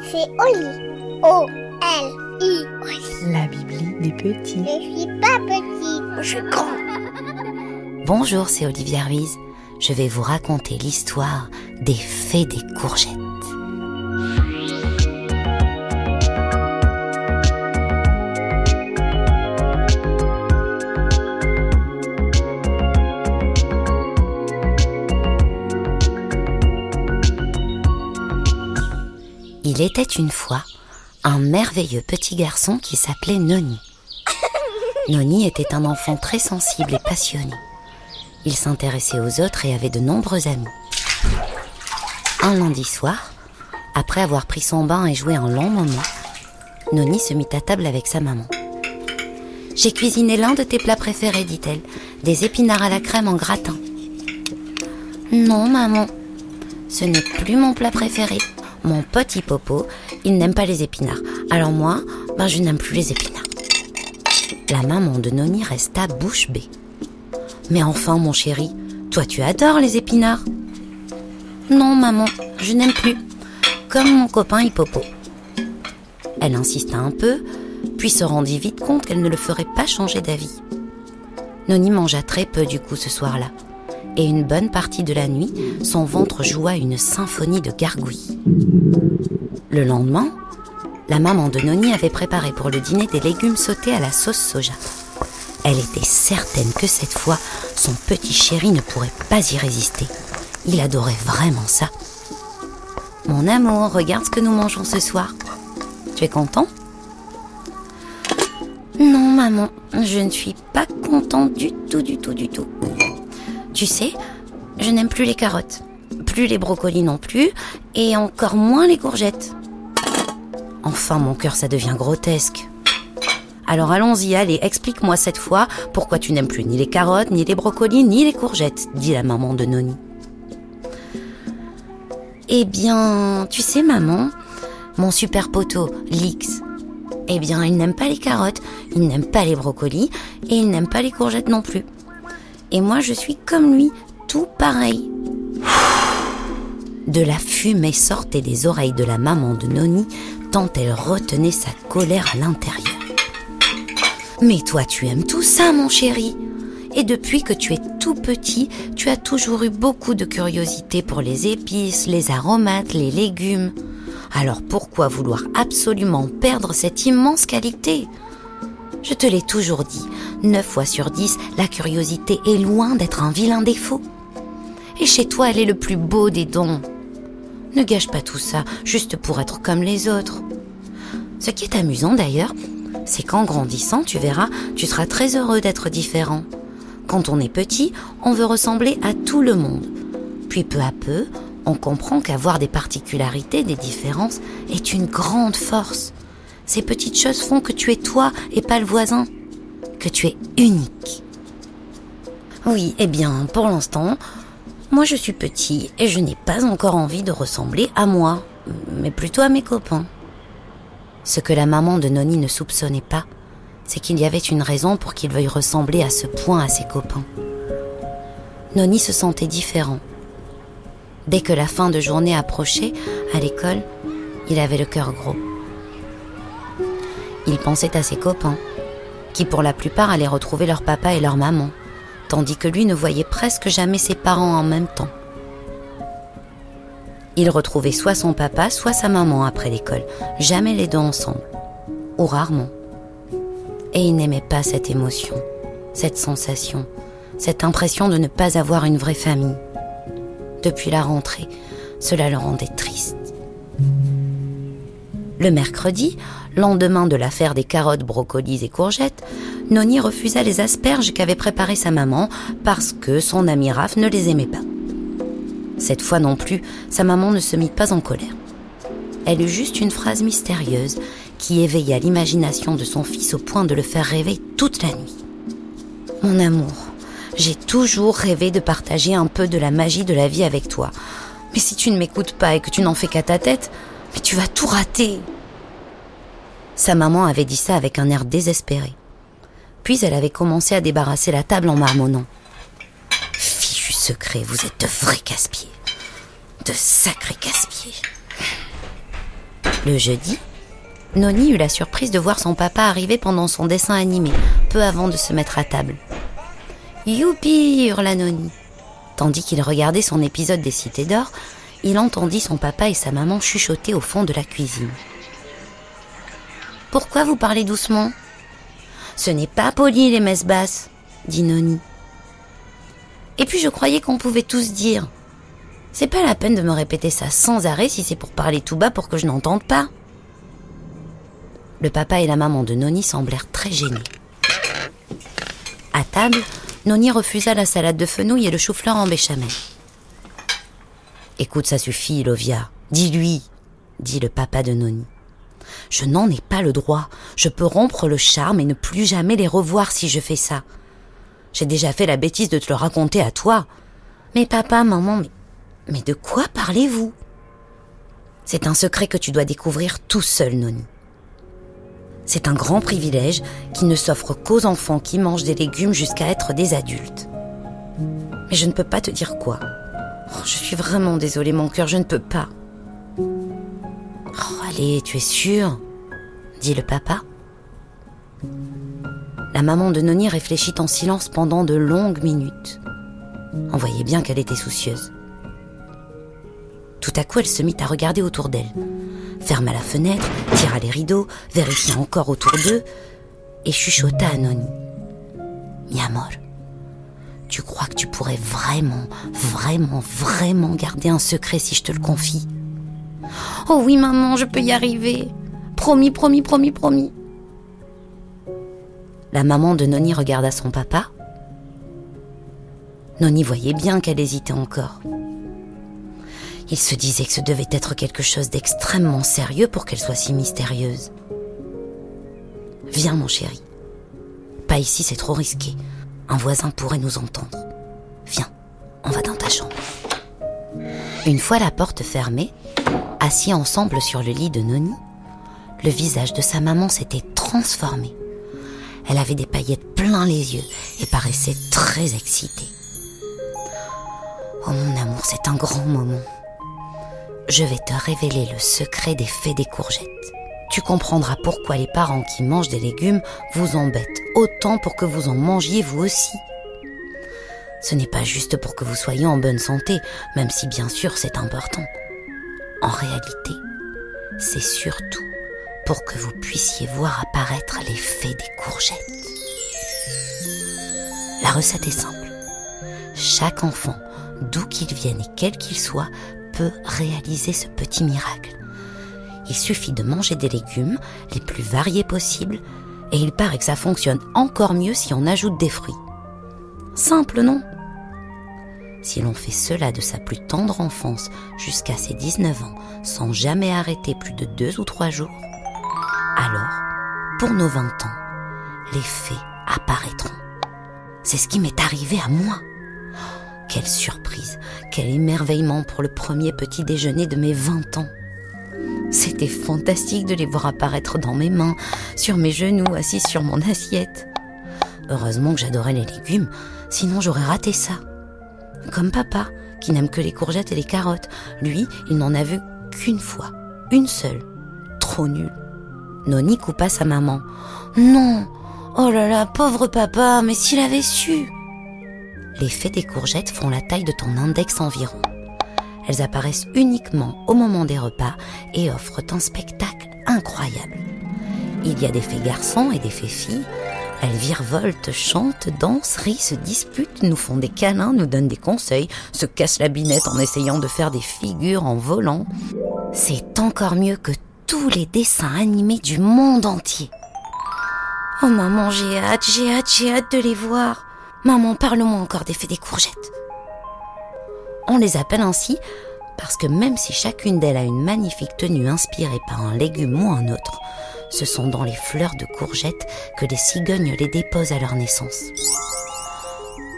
C'est Oli. O-L-I. La Bibli des petits. Je suis pas petit, je suis grand. Bonjour, c'est Olivier Ruiz. Je vais vous raconter l'histoire des fées des courgettes. Était une fois un merveilleux petit garçon qui s'appelait Noni. Noni était un enfant très sensible et passionné. Il s'intéressait aux autres et avait de nombreux amis. Un lundi soir, après avoir pris son bain et joué un long moment, Noni se mit à table avec sa maman. J'ai cuisiné l'un de tes plats préférés, dit-elle, des épinards à la crème en gratin. Non, maman, ce n'est plus mon plat préféré. Mon petit popo, il n'aime pas les épinards. Alors moi, ben je n'aime plus les épinards. La maman de Noni resta bouche bée. Mais enfin, mon chéri, toi tu adores les épinards. Non, maman, je n'aime plus. Comme mon copain Hippopo. Elle insista un peu, puis se rendit vite compte qu'elle ne le ferait pas changer d'avis. Noni mangea très peu du coup ce soir-là, et une bonne partie de la nuit, son ventre joua une symphonie de gargouilles. Le lendemain, la maman de Noni avait préparé pour le dîner des légumes sautés à la sauce soja. Elle était certaine que cette fois, son petit chéri ne pourrait pas y résister. Il adorait vraiment ça. Mon amour, regarde ce que nous mangeons ce soir. Tu es content Non, maman, je ne suis pas contente du tout, du tout, du tout. Tu sais, je n'aime plus les carottes, plus les brocolis non plus, et encore moins les courgettes. Enfin, mon cœur, ça devient grotesque. Alors allons-y, allez, explique-moi cette fois pourquoi tu n'aimes plus ni les carottes, ni les brocolis, ni les courgettes, dit la maman de Noni. Eh bien, tu sais, maman, mon super poteau, Lix, eh bien, il n'aime pas les carottes, il n'aime pas les brocolis, et il n'aime pas les courgettes non plus. Et moi, je suis comme lui, tout pareil. De la fumée sortait des oreilles de la maman de Noni tant elle retenait sa colère à l'intérieur. Mais toi, tu aimes tout ça, mon chéri. Et depuis que tu es tout petit, tu as toujours eu beaucoup de curiosité pour les épices, les aromates, les légumes. Alors pourquoi vouloir absolument perdre cette immense qualité? Je te l'ai toujours dit, 9 fois sur 10, la curiosité est loin d'être un vilain défaut. Et chez toi, elle est le plus beau des dons. Ne gâche pas tout ça juste pour être comme les autres. Ce qui est amusant d'ailleurs, c'est qu'en grandissant, tu verras, tu seras très heureux d'être différent. Quand on est petit, on veut ressembler à tout le monde. Puis peu à peu, on comprend qu'avoir des particularités, des différences, est une grande force. Ces petites choses font que tu es toi et pas le voisin, que tu es unique. Oui, eh bien, pour l'instant, moi je suis petit et je n'ai pas encore envie de ressembler à moi, mais plutôt à mes copains. Ce que la maman de Noni ne soupçonnait pas, c'est qu'il y avait une raison pour qu'il veuille ressembler à ce point à ses copains. Noni se sentait différent. Dès que la fin de journée approchait, à l'école, il avait le cœur gros. Il pensait à ses copains, qui pour la plupart allaient retrouver leur papa et leur maman, tandis que lui ne voyait presque jamais ses parents en même temps. Il retrouvait soit son papa, soit sa maman après l'école, jamais les deux ensemble, ou rarement. Et il n'aimait pas cette émotion, cette sensation, cette impression de ne pas avoir une vraie famille. Depuis la rentrée, cela le rendait triste. Le mercredi, lendemain de l'affaire des carottes, brocolis et courgettes, Noni refusa les asperges qu'avait préparées sa maman parce que son ami Raph ne les aimait pas. Cette fois non plus, sa maman ne se mit pas en colère. Elle eut juste une phrase mystérieuse qui éveilla l'imagination de son fils au point de le faire rêver toute la nuit. Mon amour, j'ai toujours rêvé de partager un peu de la magie de la vie avec toi. Mais si tu ne m'écoutes pas et que tu n'en fais qu'à ta tête, tu vas tout rater. Sa maman avait dit ça avec un air désespéré. Puis elle avait commencé à débarrasser la table en marmonnant. Fichu secret, vous êtes de vrais casse-pieds. De sacrés casse-pieds. Le jeudi, Noni eut la surprise de voir son papa arriver pendant son dessin animé, peu avant de se mettre à table. Youpi hurla Noni. Tandis qu'il regardait son épisode des Cités d'Or, il entendit son papa et sa maman chuchoter au fond de la cuisine. Pourquoi vous parlez doucement? Ce n'est pas poli les messes basses, dit Noni. Et puis je croyais qu'on pouvait tous dire. C'est pas la peine de me répéter ça sans arrêt si c'est pour parler tout bas pour que je n'entende pas. Le papa et la maman de Noni semblèrent très gênés. À table, Noni refusa la salade de fenouil et le chou-fleur en béchamel. Écoute, ça suffit, Lovia. Dis-lui, dit le papa de Noni. Je n'en ai pas le droit. Je peux rompre le charme et ne plus jamais les revoir si je fais ça. J'ai déjà fait la bêtise de te le raconter à toi. Mais papa, maman, mais, mais de quoi parlez-vous? C'est un secret que tu dois découvrir tout seul, Noni. C'est un grand privilège qui ne s'offre qu'aux enfants qui mangent des légumes jusqu'à être des adultes. Mais je ne peux pas te dire quoi. Oh, je suis vraiment désolée, mon cœur, je ne peux pas. Oh, allez, tu es sûre dit le papa. La maman de Noni réfléchit en silence pendant de longues minutes. On voyait bien qu'elle était soucieuse. Tout à coup, elle se mit à regarder autour d'elle, ferma la fenêtre, tira les rideaux, vérifia encore autour d'eux et chuchota à Noni. Mi amor, tu crois que tu pourrais vraiment, vraiment, vraiment garder un secret si je te le confie? Oh oui, maman, je peux y arriver. Promis, promis, promis, promis. La maman de Noni regarda son papa. Noni voyait bien qu'elle hésitait encore. Il se disait que ce devait être quelque chose d'extrêmement sérieux pour qu'elle soit si mystérieuse. Viens, mon chéri. Pas ici, c'est trop risqué. Un voisin pourrait nous entendre. Viens, on va dans ta chambre. Une fois la porte fermée, assis ensemble sur le lit de Noni, le visage de sa maman s'était transformé. Elle avait des paillettes plein les yeux et paraissait très excitée. Oh mon amour, c'est un grand moment. Je vais te révéler le secret des fées des courgettes. Tu comprendras pourquoi les parents qui mangent des légumes vous embêtent autant pour que vous en mangiez vous aussi. Ce n'est pas juste pour que vous soyez en bonne santé, même si bien sûr c'est important. En réalité, c'est surtout pour que vous puissiez voir apparaître les fées des courgettes. La recette est simple. Chaque enfant, d'où qu'il vienne et quel qu'il soit, peut réaliser ce petit miracle. Il suffit de manger des légumes les plus variés possibles et il paraît que ça fonctionne encore mieux si on ajoute des fruits. Simple, non? Si l'on fait cela de sa plus tendre enfance jusqu'à ses 19 ans sans jamais arrêter plus de deux ou trois jours, alors, pour nos 20 ans, les fées apparaîtront. C'est ce qui m'est arrivé à moi. Oh, quelle surprise, quel émerveillement pour le premier petit déjeuner de mes 20 ans. C'était fantastique de les voir apparaître dans mes mains, sur mes genoux, assis sur mon assiette. Heureusement que j'adorais les légumes, sinon j'aurais raté ça. Comme papa, qui n'aime que les courgettes et les carottes. Lui, il n'en a vu qu'une fois, une seule. Trop nul. Noni coupa sa maman. Non Oh là là, pauvre papa, mais s'il avait su Les fées des courgettes font la taille de ton index environ. Elles apparaissent uniquement au moment des repas et offrent un spectacle incroyable. Il y a des fées garçons et des fées filles. Elles virevoltent, chantent, dansent, rient, se disputent, nous font des câlins, nous donnent des conseils, se cassent la binette en essayant de faire des figures en volant. C'est encore mieux que tous les dessins animés du monde entier. Oh maman, j'ai hâte, j'ai hâte, j'ai hâte de les voir. Maman, parle-moi encore des fées des courgettes. On les appelle ainsi parce que même si chacune d'elles a une magnifique tenue inspirée par un légume ou un autre, ce sont dans les fleurs de courgettes que les cigognes les déposent à leur naissance.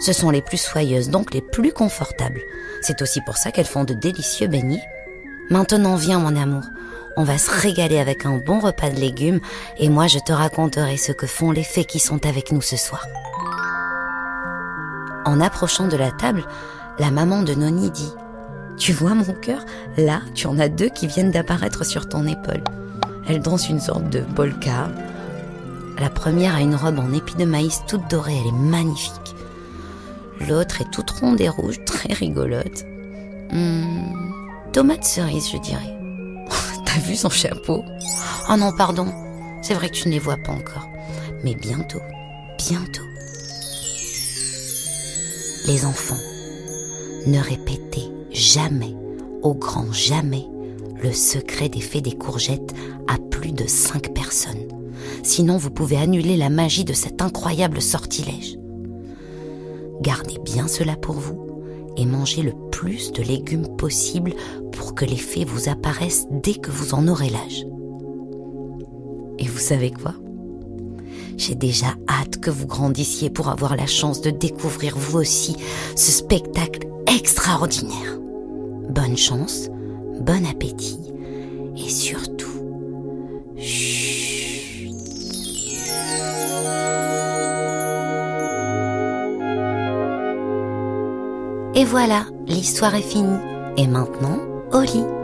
Ce sont les plus soyeuses, donc les plus confortables. C'est aussi pour ça qu'elles font de délicieux beignets. Maintenant viens mon amour, on va se régaler avec un bon repas de légumes et moi je te raconterai ce que font les fées qui sont avec nous ce soir. En approchant de la table, la maman de Noni dit Tu vois mon cœur Là, tu en as deux qui viennent d'apparaître sur ton épaule. Elles dansent une sorte de polka. La première a une robe en épi de maïs toute dorée, elle est magnifique. L'autre est toute ronde et rouge, très rigolote. Hmm, tomate cerise, je dirais. T'as vu son chapeau? Oh non, pardon. C'est vrai que tu ne les vois pas encore. Mais bientôt, bientôt. Les enfants, ne répétez jamais, au grand jamais, le secret des fées des courgettes à plus de cinq personnes. Sinon, vous pouvez annuler la magie de cet incroyable sortilège. Gardez bien cela pour vous et mangez le plus de légumes possible pour que les fées vous apparaissent dès que vous en aurez l'âge. Et vous savez quoi? J'ai déjà hâte que vous grandissiez pour avoir la chance de découvrir vous aussi ce spectacle extraordinaire. Bonne chance, bon appétit et surtout, chut. Et voilà, l'histoire est finie. Et maintenant, au lit.